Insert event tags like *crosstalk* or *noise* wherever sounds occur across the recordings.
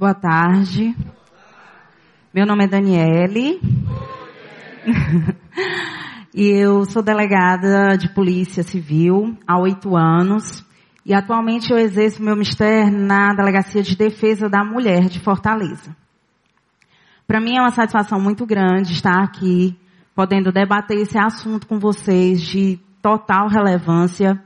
Boa tarde. Meu nome é Daniele. e eu sou delegada de Polícia Civil há oito anos. E atualmente eu exerço meu mistério na Delegacia de Defesa da Mulher de Fortaleza. Para mim é uma satisfação muito grande estar aqui, podendo debater esse assunto com vocês de total relevância,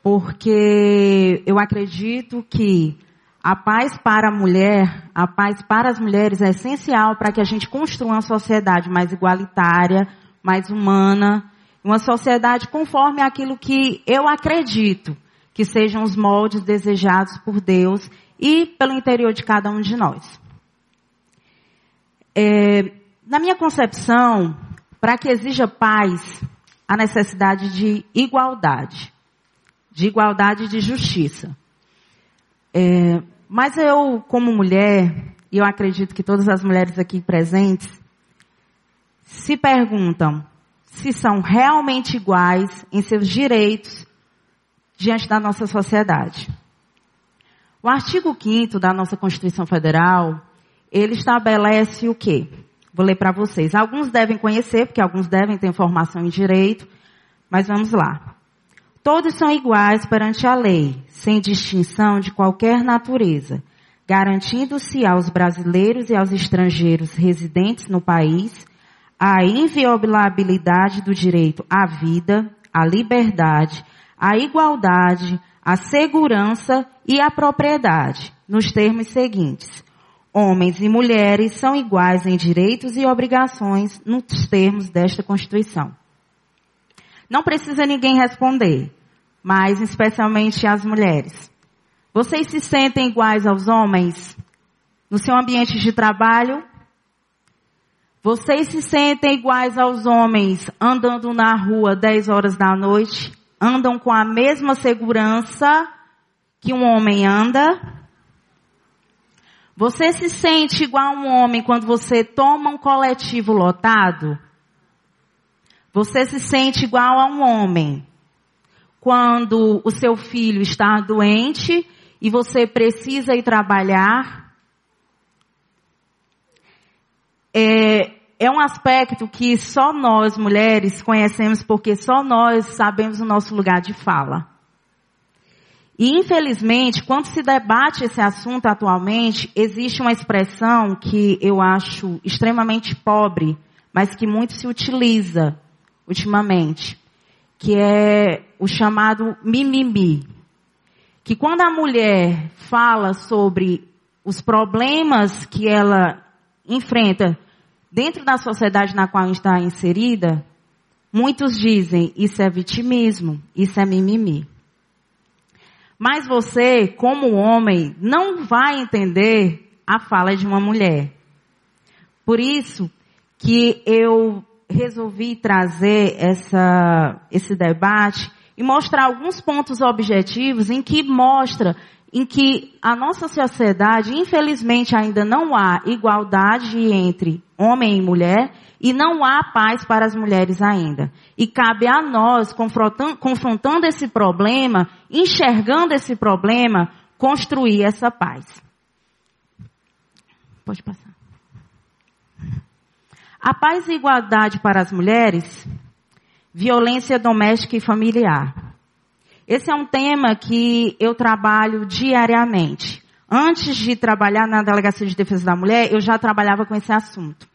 porque eu acredito que a paz para a mulher, a paz para as mulheres é essencial para que a gente construa uma sociedade mais igualitária, mais humana, uma sociedade conforme aquilo que eu acredito que sejam os moldes desejados por Deus e pelo interior de cada um de nós. É, na minha concepção, para que exija paz, a necessidade de igualdade, de igualdade e de justiça. É, mas eu, como mulher, e eu acredito que todas as mulheres aqui presentes, se perguntam se são realmente iguais em seus direitos diante da nossa sociedade. O artigo 5 da nossa Constituição Federal, ele estabelece o quê? Vou ler para vocês. Alguns devem conhecer, porque alguns devem ter formação em direito, mas vamos lá. Todos são iguais perante a lei, sem distinção de qualquer natureza, garantindo-se aos brasileiros e aos estrangeiros residentes no país a inviolabilidade do direito à vida, à liberdade, à igualdade, à segurança e à propriedade, nos termos seguintes. Homens e mulheres são iguais em direitos e obrigações nos termos desta Constituição. Não precisa ninguém responder, mas especialmente as mulheres. Vocês se sentem iguais aos homens no seu ambiente de trabalho? Vocês se sentem iguais aos homens andando na rua 10 horas da noite? Andam com a mesma segurança que um homem anda? Você se sente igual a um homem quando você toma um coletivo lotado? Você se sente igual a um homem quando o seu filho está doente e você precisa ir trabalhar. É, é um aspecto que só nós mulheres conhecemos porque só nós sabemos o nosso lugar de fala. E infelizmente, quando se debate esse assunto atualmente, existe uma expressão que eu acho extremamente pobre, mas que muito se utiliza, ultimamente, que é o chamado mimimi. Que quando a mulher fala sobre os problemas que ela enfrenta dentro da sociedade na qual está inserida, muitos dizem isso é vitimismo, isso é mimimi. Mas você, como homem, não vai entender a fala de uma mulher. Por isso que eu resolvi trazer essa, esse debate e mostrar alguns pontos objetivos em que mostra em que a nossa sociedade, infelizmente, ainda não há igualdade entre homem e mulher e não há paz para as mulheres ainda. E cabe a nós, confrontando, confrontando esse problema, enxergando esse problema, construir essa paz. Pode passar. A paz e igualdade para as mulheres, violência doméstica e familiar. Esse é um tema que eu trabalho diariamente. Antes de trabalhar na Delegacia de Defesa da Mulher, eu já trabalhava com esse assunto.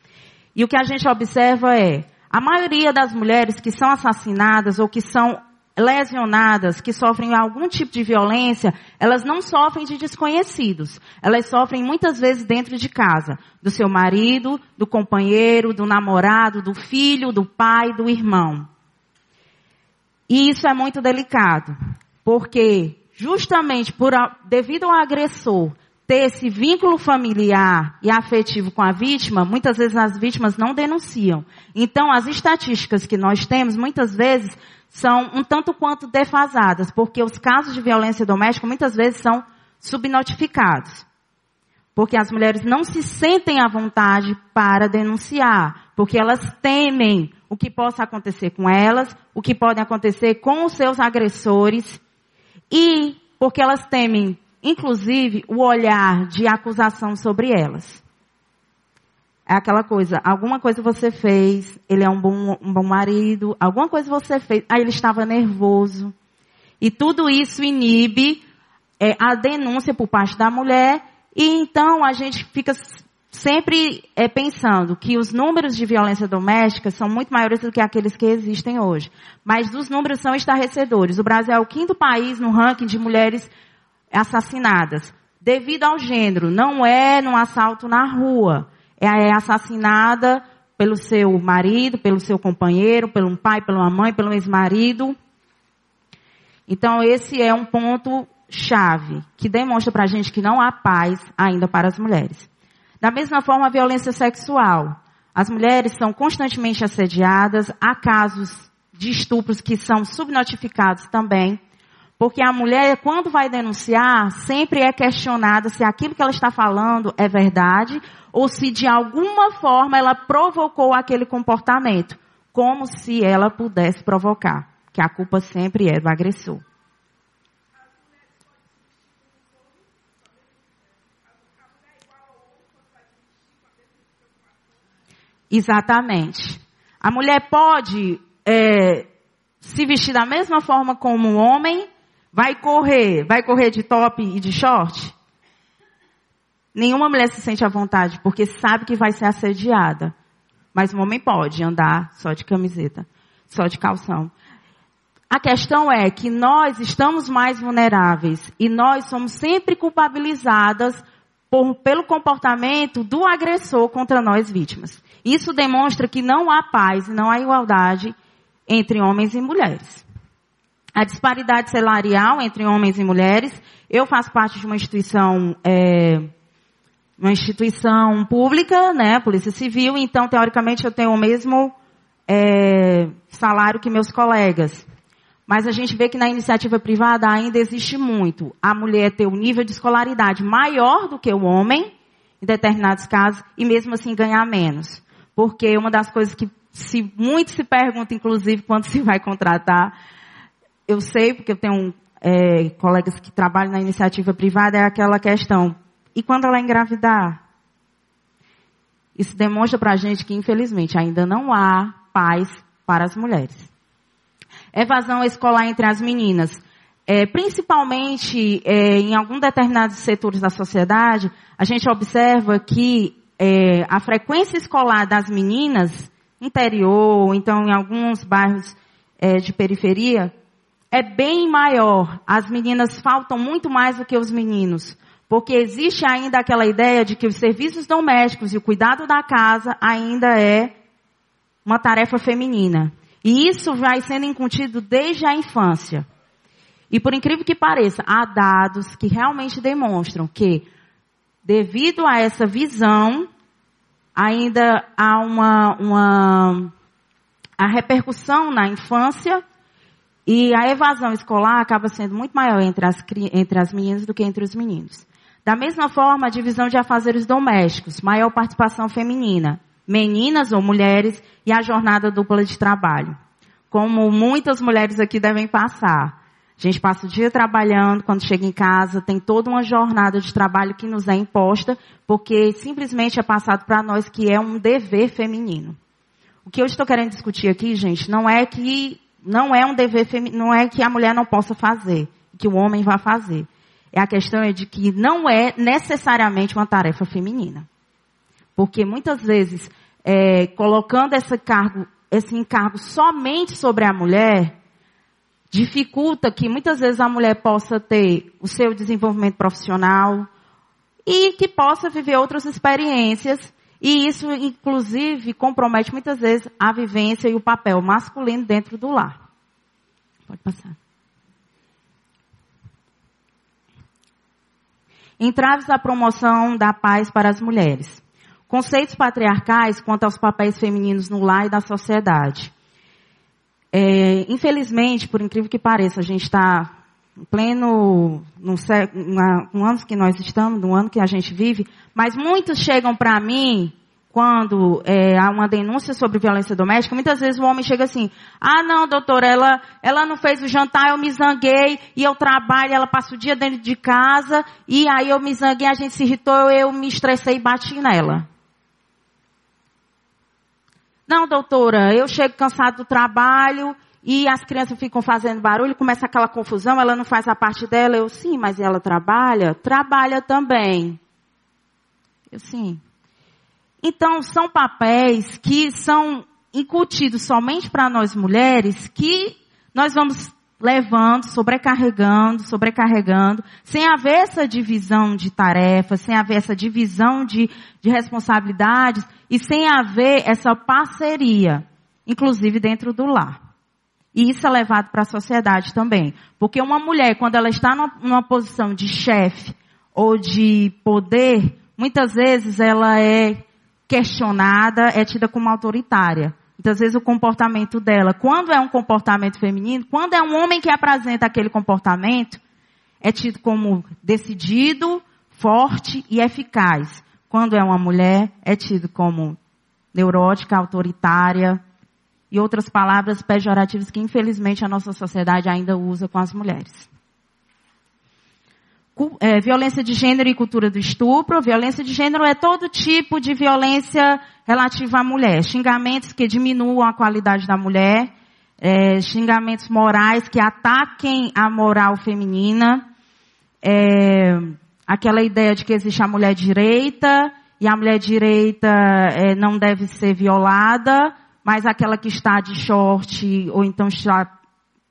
E o que a gente observa é, a maioria das mulheres que são assassinadas ou que são lesionadas, que sofrem algum tipo de violência, elas não sofrem de desconhecidos. Elas sofrem muitas vezes dentro de casa, do seu marido, do companheiro, do namorado, do filho, do pai, do irmão. E isso é muito delicado, porque justamente por devido ao agressor ter esse vínculo familiar e afetivo com a vítima, muitas vezes as vítimas não denunciam. Então, as estatísticas que nós temos, muitas vezes, são um tanto quanto defasadas, porque os casos de violência doméstica muitas vezes são subnotificados. Porque as mulheres não se sentem à vontade para denunciar, porque elas temem o que possa acontecer com elas, o que pode acontecer com os seus agressores, e porque elas temem inclusive, o olhar de acusação sobre elas. É aquela coisa, alguma coisa você fez, ele é um bom, um bom marido, alguma coisa você fez, aí ele estava nervoso. E tudo isso inibe é, a denúncia por parte da mulher, e então a gente fica sempre é, pensando que os números de violência doméstica são muito maiores do que aqueles que existem hoje. Mas os números são estarrecedores. O Brasil é o quinto país no ranking de mulheres assassinadas. Devido ao gênero, não é num assalto na rua. É assassinada pelo seu marido, pelo seu companheiro, pelo pai, pela mãe, pelo ex-marido. Então esse é um ponto chave que demonstra para a gente que não há paz ainda para as mulheres. Da mesma forma, a violência sexual. As mulheres são constantemente assediadas, há casos de estupros que são subnotificados também, porque a mulher, quando vai denunciar, sempre é questionada se aquilo que ela está falando é verdade ou se de alguma forma ela provocou aquele comportamento, como se ela pudesse provocar, que a culpa sempre é do agressor. Exatamente. A mulher pode é, se vestir da mesma forma como um homem, vai correr, vai correr de top e de short? Nenhuma mulher se sente à vontade porque sabe que vai ser assediada. Mas um homem pode andar só de camiseta, só de calção. A questão é que nós estamos mais vulneráveis e nós somos sempre culpabilizadas por, pelo comportamento do agressor contra nós vítimas. Isso demonstra que não há paz e não há igualdade entre homens e mulheres. A disparidade salarial entre homens e mulheres. Eu faço parte de uma instituição, é, uma instituição pública, né, Polícia Civil, então teoricamente eu tenho o mesmo é, salário que meus colegas. Mas a gente vê que na iniciativa privada ainda existe muito. A mulher ter um nível de escolaridade maior do que o homem, em determinados casos, e mesmo assim ganhar menos. Porque uma das coisas que se, muito se pergunta, inclusive, quando se vai contratar, eu sei, porque eu tenho é, colegas que trabalham na iniciativa privada, é aquela questão. E quando ela engravidar? Isso demonstra para a gente que, infelizmente, ainda não há paz para as mulheres. Evasão escolar entre as meninas. É, principalmente é, em alguns determinados setores da sociedade, a gente observa que é, a frequência escolar das meninas, interior, então em alguns bairros é, de periferia, é bem maior. As meninas faltam muito mais do que os meninos. Porque existe ainda aquela ideia de que os serviços domésticos e o cuidado da casa ainda é uma tarefa feminina. E isso vai sendo incutido desde a infância. E por incrível que pareça, há dados que realmente demonstram que devido a essa visão, ainda há uma, uma a repercussão na infância e a evasão escolar acaba sendo muito maior entre as, entre as meninas do que entre os meninos. Da mesma forma, a divisão de afazeres domésticos, maior participação feminina, meninas ou mulheres e a jornada dupla de trabalho. Como muitas mulheres aqui devem passar. A gente passa o dia trabalhando, quando chega em casa, tem toda uma jornada de trabalho que nos é imposta, porque simplesmente é passado para nós que é um dever feminino. O que eu estou querendo discutir aqui, gente, não é que não é um dever feminino, não é que a mulher não possa fazer, que o homem vá fazer. É a questão é de que não é necessariamente uma tarefa feminina. Porque muitas vezes, é, colocando esse cargo, esse encargo somente sobre a mulher, dificulta que muitas vezes a mulher possa ter o seu desenvolvimento profissional e que possa viver outras experiências. E isso, inclusive, compromete muitas vezes a vivência e o papel masculino dentro do lar. Pode passar. Entraves à promoção da paz para as mulheres. Conceitos patriarcais quanto aos papéis femininos no lar e da sociedade. É, infelizmente, por incrível que pareça, a gente está pleno, no, no ano que nós estamos, no ano que a gente vive, mas muitos chegam para mim quando é, há uma denúncia sobre violência doméstica, muitas vezes o homem chega assim, ah não, doutora, ela, ela não fez o jantar, eu me zanguei, e eu trabalho, ela passa o dia dentro de casa, e aí eu me zanguei, a gente se irritou, eu me estressei e bati nela. Não, doutora, eu chego cansado do trabalho, e as crianças ficam fazendo barulho, começa aquela confusão, ela não faz a parte dela, eu sim, mas ela trabalha? Trabalha também. Eu sim. Então, são papéis que são incutidos somente para nós mulheres que nós vamos levando, sobrecarregando, sobrecarregando, sem haver essa divisão de tarefas, sem haver essa divisão de, de responsabilidades e sem haver essa parceria, inclusive dentro do lar. E isso é levado para a sociedade também. Porque uma mulher, quando ela está numa, posição de chefe ou de poder, muitas vezes ela é questionada, é tida como autoritária. Muitas vezes o comportamento dela, quando é um comportamento feminino, quando é um homem que apresenta aquele comportamento, é tido como decidido, forte e eficaz. Quando é uma mulher, é tido como neurótica, autoritária e outras palavras pejorativas que infelizmente a nossa sociedade ainda usa com as mulheres é, violência de gênero e cultura do estupro. Violência de gênero é todo tipo de violência relativa à mulher. Xingamentos que diminuam a qualidade da mulher. É, xingamentos morais que ataquem a moral feminina. É, aquela ideia de que existe a mulher direita e a mulher direita é, não deve ser violada, mas aquela que está de short ou então está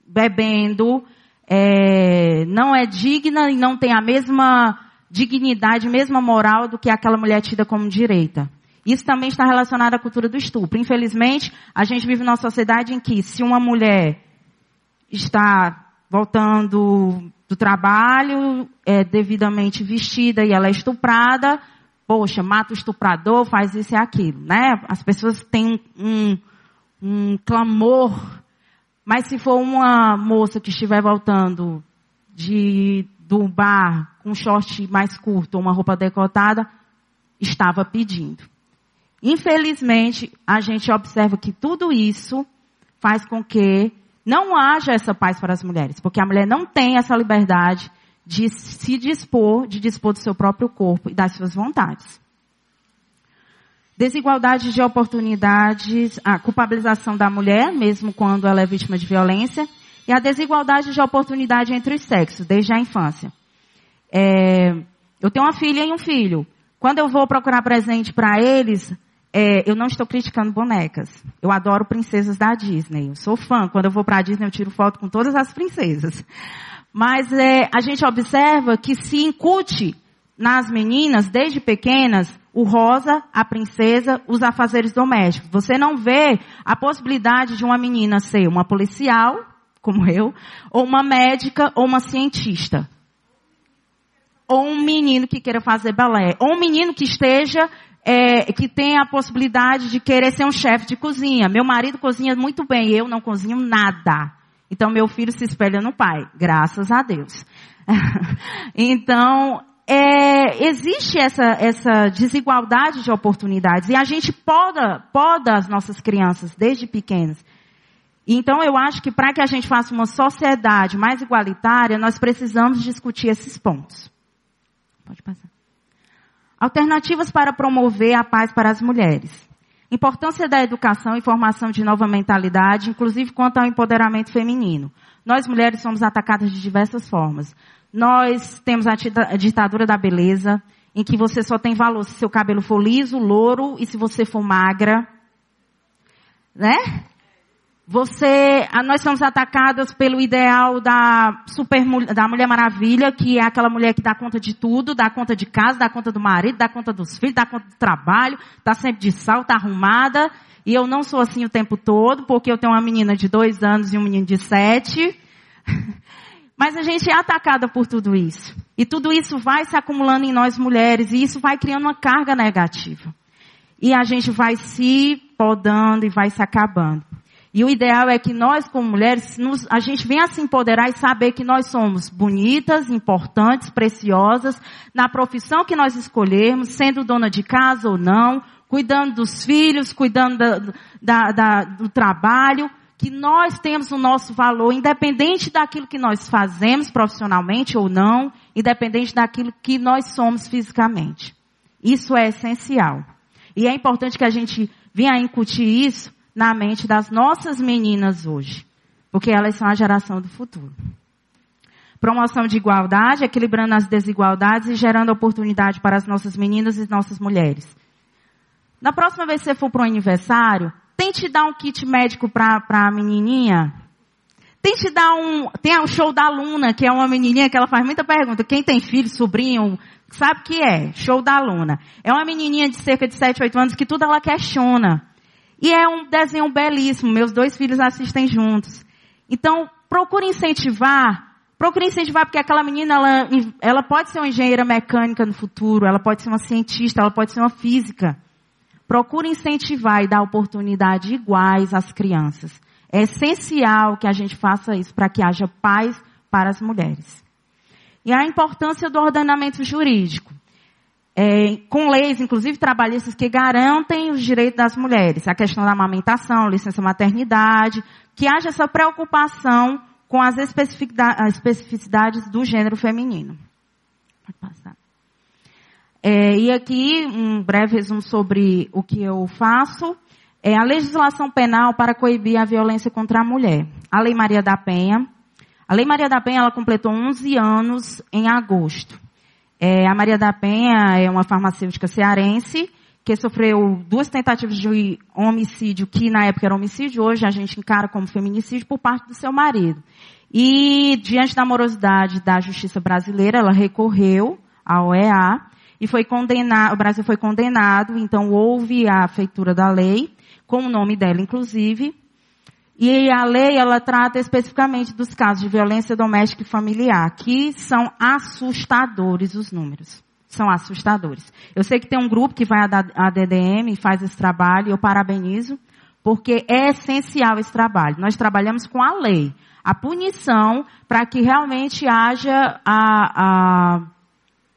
bebendo é, não é digna e não tem a mesma dignidade, mesma moral do que aquela mulher tida como direita. Isso também está relacionado à cultura do estupro. Infelizmente, a gente vive numa sociedade em que se uma mulher está voltando do trabalho, é devidamente vestida e ela é estuprada, poxa, mata o estuprador, faz isso e aquilo, né? As pessoas têm um, um clamor mas se for uma moça que estiver voltando de do bar com um short mais curto ou uma roupa decotada, estava pedindo. Infelizmente, a gente observa que tudo isso faz com que não haja essa paz para as mulheres, porque a mulher não tem essa liberdade de se dispor, de dispor do seu próprio corpo e das suas vontades. Desigualdade de oportunidades, a culpabilização da mulher, mesmo quando ela é vítima de violência, e a desigualdade de oportunidade entre os sexos, desde a infância. É, eu tenho uma filha e um filho. Quando eu vou procurar presente para eles, é, eu não estou criticando bonecas. Eu adoro princesas da Disney. Eu sou fã. Quando eu vou para a Disney, eu tiro foto com todas as princesas. Mas é, a gente observa que se incute nas meninas, desde pequenas, o rosa, a princesa, os afazeres domésticos. Você não vê a possibilidade de uma menina ser uma policial, como eu, ou uma médica, ou uma cientista. Ou um menino que queira fazer balé. Ou um menino que esteja, é, que tenha a possibilidade de querer ser um chefe de cozinha. Meu marido cozinha muito bem, eu não cozinho nada. Então meu filho se espelha no pai, graças a Deus. *laughs* então, é, existe essa, essa desigualdade de oportunidades e a gente poda, poda as nossas crianças desde pequenas. Então eu acho que para que a gente faça uma sociedade mais igualitária, nós precisamos discutir esses pontos. Pode passar. Alternativas para promover a paz para as mulheres. Importância da educação e formação de nova mentalidade, inclusive quanto ao empoderamento feminino. Nós mulheres somos atacadas de diversas formas. Nós temos a ditadura da beleza, em que você só tem valor se seu cabelo for liso, louro e se você for magra. Né? Você, nós somos atacadas pelo ideal da super, da Mulher Maravilha, que é aquela mulher que dá conta de tudo, dá conta de casa, dá conta do marido, dá conta dos filhos, dá conta do trabalho, está sempre de salto, tá arrumada. E eu não sou assim o tempo todo, porque eu tenho uma menina de dois anos e um menino de sete. *laughs* Mas a gente é atacada por tudo isso. E tudo isso vai se acumulando em nós mulheres e isso vai criando uma carga negativa. E a gente vai se podando e vai se acabando. E o ideal é que nós, como mulheres, nos, a gente venha se empoderar e saber que nós somos bonitas, importantes, preciosas, na profissão que nós escolhermos, sendo dona de casa ou não, cuidando dos filhos, cuidando da, da, da, do trabalho, que nós temos o nosso valor, independente daquilo que nós fazemos profissionalmente ou não, independente daquilo que nós somos fisicamente. Isso é essencial. E é importante que a gente venha incutir isso na mente das nossas meninas hoje, porque elas são a geração do futuro. Promoção de igualdade, equilibrando as desigualdades e gerando oportunidade para as nossas meninas e nossas mulheres. Na próxima vez que você for para um aniversário, tente dar um kit médico para a menininha. Tente dar um, tem o show da Luna, que é uma menininha que ela faz muita pergunta. Quem tem filho, sobrinho, sabe o que é? Show da Luna. É uma menininha de cerca de 7, 8 anos que tudo ela questiona. E é um desenho belíssimo. Meus dois filhos assistem juntos. Então, procure incentivar. Procure incentivar porque aquela menina, ela, ela pode ser uma engenheira mecânica no futuro, ela pode ser uma cientista, ela pode ser uma física. Procure incentivar e dar oportunidade iguais às crianças. É essencial que a gente faça isso para que haja paz para as mulheres. E a importância do ordenamento jurídico é, com leis, inclusive trabalhistas, que garantem os direitos das mulheres. A questão da amamentação, licença maternidade, que haja essa preocupação com as especificidades do gênero feminino. É, e aqui, um breve resumo sobre o que eu faço. É a legislação penal para coibir a violência contra a mulher. A Lei Maria da Penha. A Lei Maria da Penha, ela completou 11 anos em agosto. É, a Maria da Penha é uma farmacêutica cearense que sofreu duas tentativas de homicídio, que na época era homicídio, hoje a gente encara como feminicídio, por parte do seu marido. E, diante da morosidade da justiça brasileira, ela recorreu à OEA e foi condenado, o Brasil foi condenado, então houve a feitura da lei, com o nome dela, inclusive, e a lei, ela trata especificamente dos casos de violência doméstica e familiar, que são assustadores os números. São assustadores. Eu sei que tem um grupo que vai à DDM e faz esse trabalho, eu parabenizo, porque é essencial esse trabalho. Nós trabalhamos com a lei, a punição, para que realmente haja a, a,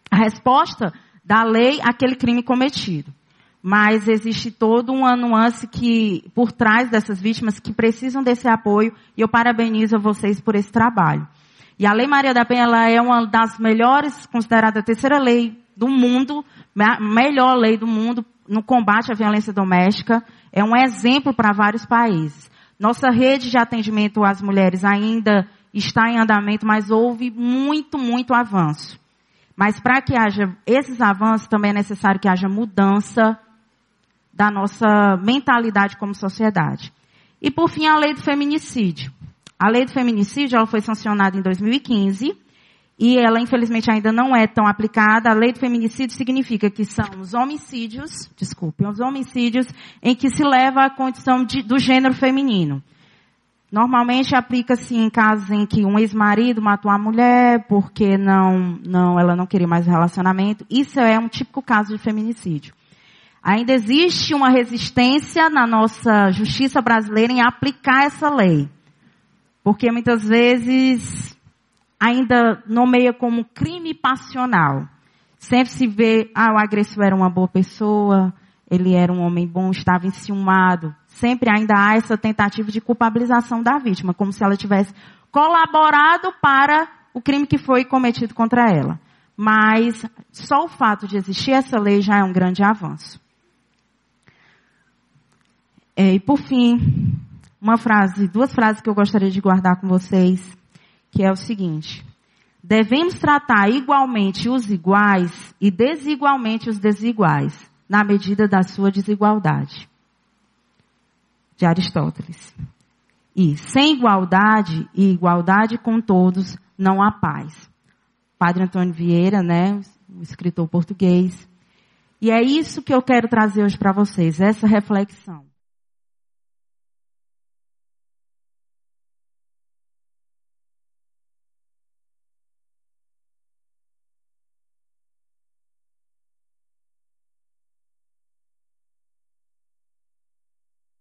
a resposta da lei àquele crime cometido mas existe todo uma nuance que, por trás dessas vítimas que precisam desse apoio, e eu parabenizo a vocês por esse trabalho. E a Lei Maria da Penha, ela é uma das melhores, considerada a terceira lei do mundo, a melhor lei do mundo no combate à violência doméstica. É um exemplo para vários países. Nossa rede de atendimento às mulheres ainda está em andamento, mas houve muito, muito avanço. Mas para que haja esses avanços, também é necessário que haja mudança da nossa mentalidade como sociedade. E por fim, a lei do feminicídio. A lei do feminicídio ela foi sancionada em 2015 e ela infelizmente ainda não é tão aplicada. A lei do feminicídio significa que são os homicídios, desculpem, os homicídios em que se leva a condição de, do gênero feminino. Normalmente aplica-se em casos em que um ex-marido matou a mulher porque não, não, ela não queria mais relacionamento. Isso é um típico caso de feminicídio. Ainda existe uma resistência na nossa justiça brasileira em aplicar essa lei. Porque muitas vezes ainda nomeia como crime passional. Sempre se vê, ah, o agressor era uma boa pessoa, ele era um homem bom, estava enciumado. Sempre ainda há essa tentativa de culpabilização da vítima, como se ela tivesse colaborado para o crime que foi cometido contra ela. Mas só o fato de existir essa lei já é um grande avanço. É, e por fim, uma frase, duas frases que eu gostaria de guardar com vocês, que é o seguinte: devemos tratar igualmente os iguais e desigualmente os desiguais, na medida da sua desigualdade. De Aristóteles. E sem igualdade e igualdade com todos não há paz. Padre Antônio Vieira, né, um escritor português. E é isso que eu quero trazer hoje para vocês, essa reflexão.